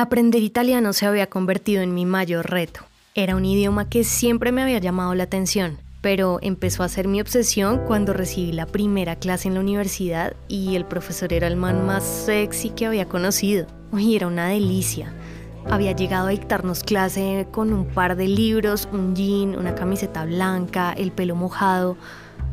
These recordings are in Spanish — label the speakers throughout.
Speaker 1: Aprender italiano se había convertido en mi mayor reto. Era un idioma que siempre me había llamado la atención, pero empezó a ser mi obsesión cuando recibí la primera clase en la universidad y el profesor era el man más sexy que había conocido. Uy, era una delicia. Había llegado a dictarnos clase con un par de libros, un jean, una camiseta blanca, el pelo mojado.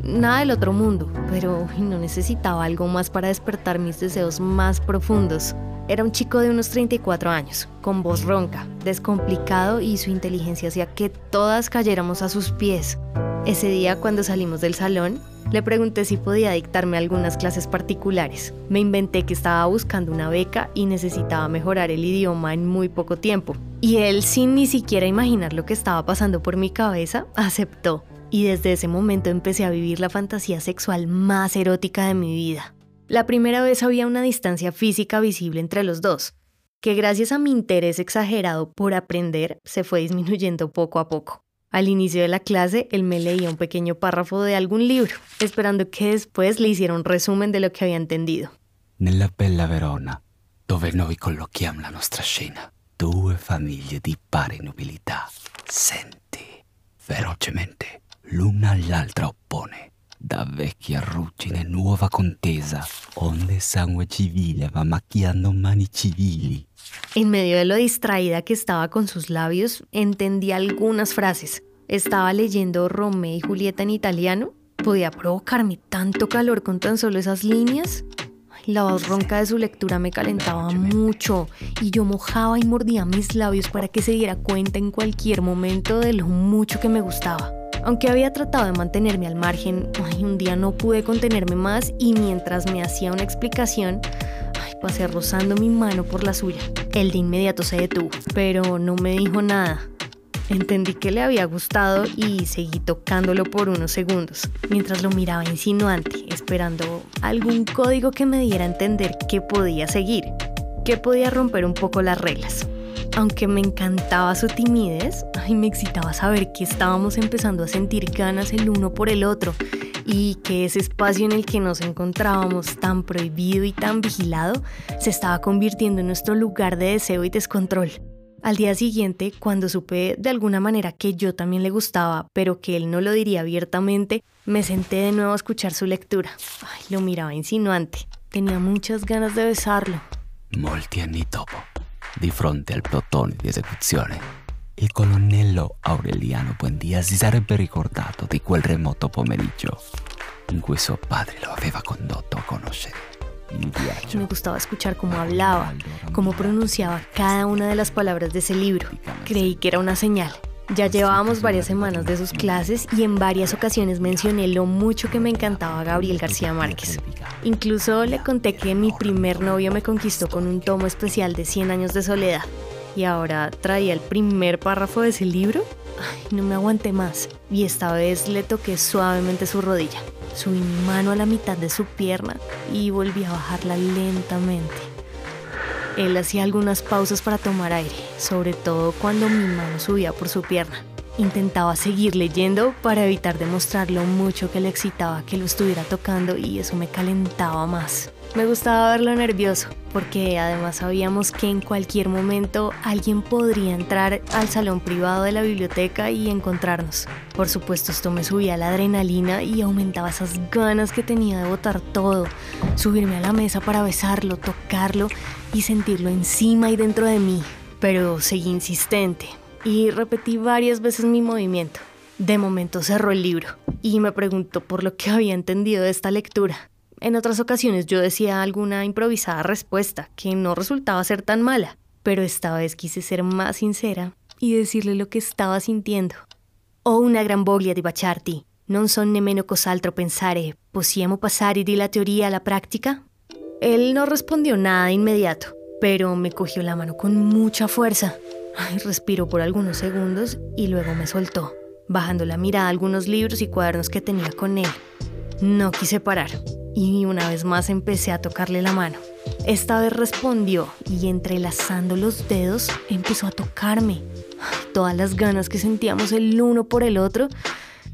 Speaker 1: Nada del otro mundo, pero no necesitaba algo más para despertar mis deseos más profundos. Era un chico de unos 34 años, con voz ronca, descomplicado y su inteligencia hacía que todas cayéramos a sus pies. Ese día, cuando salimos del salón, le pregunté si podía dictarme algunas clases particulares. Me inventé que estaba buscando una beca y necesitaba mejorar el idioma en muy poco tiempo. Y él, sin ni siquiera imaginar lo que estaba pasando por mi cabeza, aceptó. Y desde ese momento empecé a vivir la fantasía sexual más erótica de mi vida. La primera vez había una distancia física visible entre los dos, que gracias a mi interés exagerado por aprender se fue disminuyendo poco a poco. Al inicio de la clase, él me leía un pequeño párrafo de algún libro, esperando que después le hiciera un resumen de lo que había entendido.
Speaker 2: Nella bella Verona, dove noi collochiamo la nostra scena, due famiglie di pari nobilità, senti, ferocemente, l'una all'altra oppone, da vecchia ruggine nuova contesa, onde sangue civile va macchiando mani civili.
Speaker 1: En medio de lo distraída que estaba con sus labios, entendí algunas frases. Estaba leyendo Romeo y Julieta en italiano. ¿Podía provocarme tanto calor con tan solo esas líneas? La voz ronca de su lectura me calentaba mucho y yo mojaba y mordía mis labios para que se diera cuenta en cualquier momento de lo mucho que me gustaba. Aunque había tratado de mantenerme al margen, un día no pude contenerme más y mientras me hacía una explicación, pasé rozando mi mano por la suya. Él de inmediato se detuvo, pero no me dijo nada. Entendí que le había gustado y seguí tocándolo por unos segundos, mientras lo miraba insinuante, esperando algún código que me diera a entender que podía seguir, que podía romper un poco las reglas. Aunque me encantaba su timidez, ay, me excitaba saber que estábamos empezando a sentir ganas el uno por el otro y que ese espacio en el que nos encontrábamos tan prohibido y tan vigilado se estaba convirtiendo en nuestro lugar de deseo y descontrol. Al día siguiente, cuando supe de alguna manera que yo también le gustaba, pero que él no lo diría abiertamente, me senté de nuevo a escuchar su lectura. Ay, lo miraba insinuante. Tenía muchas ganas de besarlo.
Speaker 2: Molti anni di fronte al plotone di esecuzione, il colonnello Aureliano Buendia si sarebbe ricordato di quel remoto pomeriggio in cui suo padre lo aveva condotto a conoscere
Speaker 1: Me gustaba escuchar cómo hablaba, cómo pronunciaba cada una de las palabras de ese libro. Creí que era una señal. Ya llevábamos varias semanas de sus clases y en varias ocasiones mencioné lo mucho que me encantaba Gabriel García Márquez. Incluso le conté que mi primer novio me conquistó con un tomo especial de 100 años de soledad. Y ahora traía el primer párrafo de ese libro. Ay, no me aguanté más. Y esta vez le toqué suavemente su rodilla. Subí mi mano a la mitad de su pierna y volví a bajarla lentamente. Él hacía algunas pausas para tomar aire, sobre todo cuando mi mano subía por su pierna. Intentaba seguir leyendo para evitar demostrar lo mucho que le excitaba que lo estuviera tocando y eso me calentaba más. Me gustaba verlo nervioso, porque además sabíamos que en cualquier momento alguien podría entrar al salón privado de la biblioteca y encontrarnos. Por supuesto, esto me subía la adrenalina y aumentaba esas ganas que tenía de botar todo, subirme a la mesa para besarlo, tocarlo y sentirlo encima y dentro de mí. Pero seguí insistente y repetí varias veces mi movimiento. De momento cerró el libro y me preguntó por lo que había entendido de esta lectura. En otras ocasiones yo decía alguna improvisada respuesta que no resultaba ser tan mala, pero esta vez quise ser más sincera y decirle lo que estaba sintiendo. Oh una gran voglia di baciarti, non son nemmeno cos'altro pensare, possiamo passare di la teoría a la práctica? Él no respondió nada de inmediato, pero me cogió la mano con mucha fuerza. Respiró por algunos segundos y luego me soltó, bajando la mirada a algunos libros y cuadernos que tenía con él. No quise parar y una vez más empecé a tocarle la mano. Esta vez respondió y entrelazando los dedos empezó a tocarme. Todas las ganas que sentíamos el uno por el otro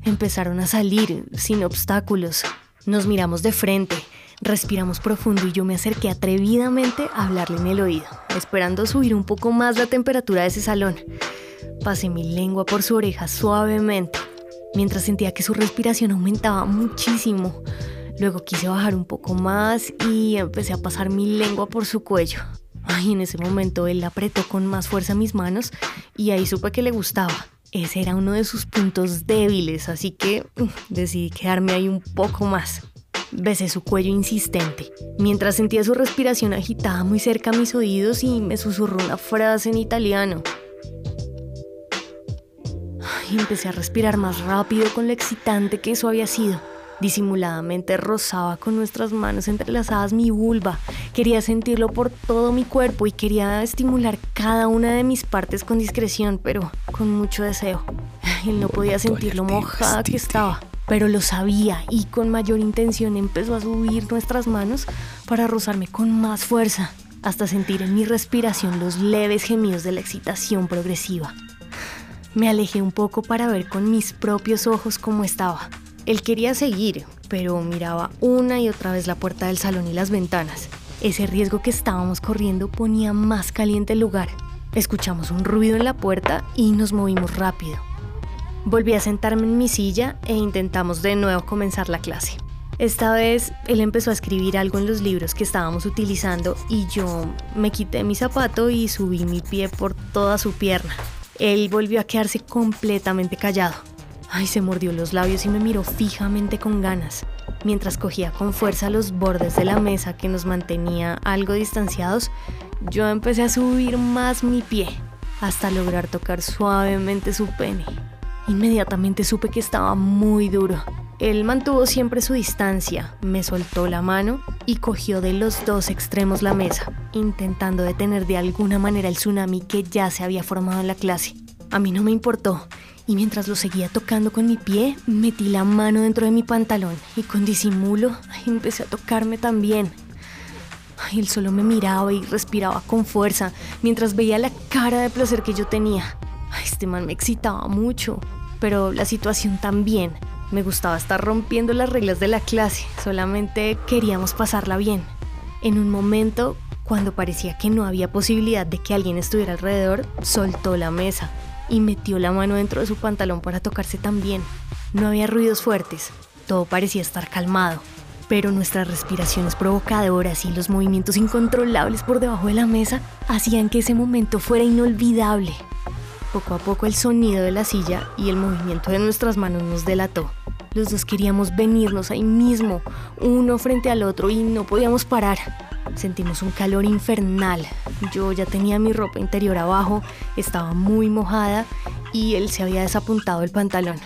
Speaker 1: empezaron a salir sin obstáculos. Nos miramos de frente, Respiramos profundo y yo me acerqué atrevidamente a hablarle en el oído, esperando subir un poco más la temperatura de ese salón. Pasé mi lengua por su oreja suavemente, mientras sentía que su respiración aumentaba muchísimo. Luego quise bajar un poco más y empecé a pasar mi lengua por su cuello. Ay, en ese momento él apretó con más fuerza mis manos y ahí supe que le gustaba. Ese era uno de sus puntos débiles, así que mm, decidí quedarme ahí un poco más. Besé su cuello insistente, mientras sentía su respiración agitada muy cerca a mis oídos y me susurró una frase en italiano. Empecé a respirar más rápido con lo excitante que eso había sido. Disimuladamente rozaba con nuestras manos entrelazadas mi vulva. Quería sentirlo por todo mi cuerpo y quería estimular cada una de mis partes con discreción, pero con mucho deseo. Él no podía sentir lo mojada que estaba, pero lo sabía y con mayor intención empezó a subir nuestras manos para rozarme con más fuerza, hasta sentir en mi respiración los leves gemidos de la excitación progresiva. Me alejé un poco para ver con mis propios ojos cómo estaba. Él quería seguir, pero miraba una y otra vez la puerta del salón y las ventanas. Ese riesgo que estábamos corriendo ponía más caliente el lugar. Escuchamos un ruido en la puerta y nos movimos rápido. Volví a sentarme en mi silla e intentamos de nuevo comenzar la clase. Esta vez él empezó a escribir algo en los libros que estábamos utilizando y yo me quité mi zapato y subí mi pie por toda su pierna. Él volvió a quedarse completamente callado. Ay, se mordió los labios y me miró fijamente con ganas, mientras cogía con fuerza los bordes de la mesa que nos mantenía algo distanciados. Yo empecé a subir más mi pie hasta lograr tocar suavemente su pene. Inmediatamente supe que estaba muy duro. Él mantuvo siempre su distancia, me soltó la mano y cogió de los dos extremos la mesa, intentando detener de alguna manera el tsunami que ya se había formado en la clase. A mí no me importó y mientras lo seguía tocando con mi pie, metí la mano dentro de mi pantalón y con disimulo empecé a tocarme también. él solo me miraba y respiraba con fuerza mientras veía la cara de placer que yo tenía. Este man me excitaba mucho, pero la situación también. Me gustaba estar rompiendo las reglas de la clase, solamente queríamos pasarla bien. En un momento, cuando parecía que no había posibilidad de que alguien estuviera alrededor, soltó la mesa y metió la mano dentro de su pantalón para tocarse también. No había ruidos fuertes, todo parecía estar calmado, pero nuestras respiraciones provocadoras y los movimientos incontrolables por debajo de la mesa hacían que ese momento fuera inolvidable. Poco a poco el sonido de la silla y el movimiento de nuestras manos nos delató. Los dos queríamos venirnos ahí mismo, uno frente al otro, y no podíamos parar. Sentimos un calor infernal. Yo ya tenía mi ropa interior abajo, estaba muy mojada y él se había desapuntado el pantalón.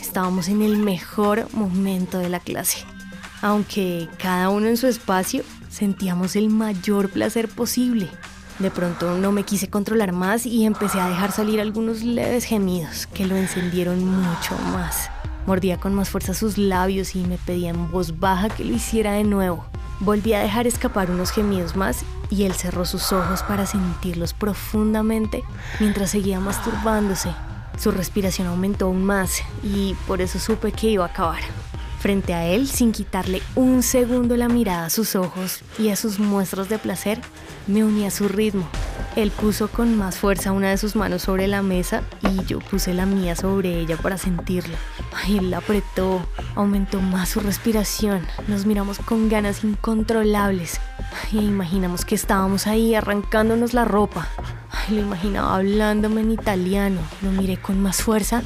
Speaker 1: Estábamos en el mejor momento de la clase. Aunque cada uno en su espacio, sentíamos el mayor placer posible. De pronto no me quise controlar más y empecé a dejar salir algunos leves gemidos que lo encendieron mucho más. Mordía con más fuerza sus labios y me pedía en voz baja que lo hiciera de nuevo. Volví a dejar escapar unos gemidos más y él cerró sus ojos para sentirlos profundamente mientras seguía masturbándose. Su respiración aumentó aún más y por eso supe que iba a acabar. Frente a él, sin quitarle un segundo la mirada a sus ojos y a sus muestras de placer, me uní a su ritmo él puso con más fuerza una de sus manos sobre la mesa y yo puse la mía sobre ella para sentirla. Él la apretó, aumentó más su respiración. Nos miramos con ganas incontrolables. y imaginamos que estábamos ahí arrancándonos la ropa. Lo imaginaba hablándome en italiano. Lo miré con más fuerza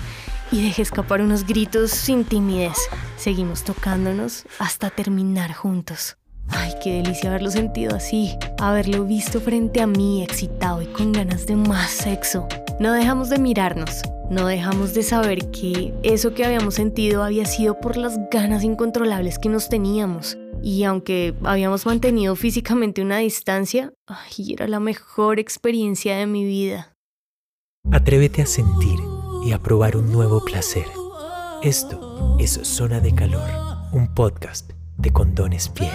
Speaker 1: y dejé escapar unos gritos sin timidez. Seguimos tocándonos hasta terminar juntos. Ay, qué delicia haberlo sentido así, haberlo visto frente a mí excitado y con ganas de más sexo. No dejamos de mirarnos, no dejamos de saber que eso que habíamos sentido había sido por las ganas incontrolables que nos teníamos. Y aunque habíamos mantenido físicamente una distancia, ay, era la mejor experiencia de mi vida.
Speaker 3: Atrévete a sentir y a probar un nuevo placer. Esto es Zona de Calor, un podcast de Condones Piel.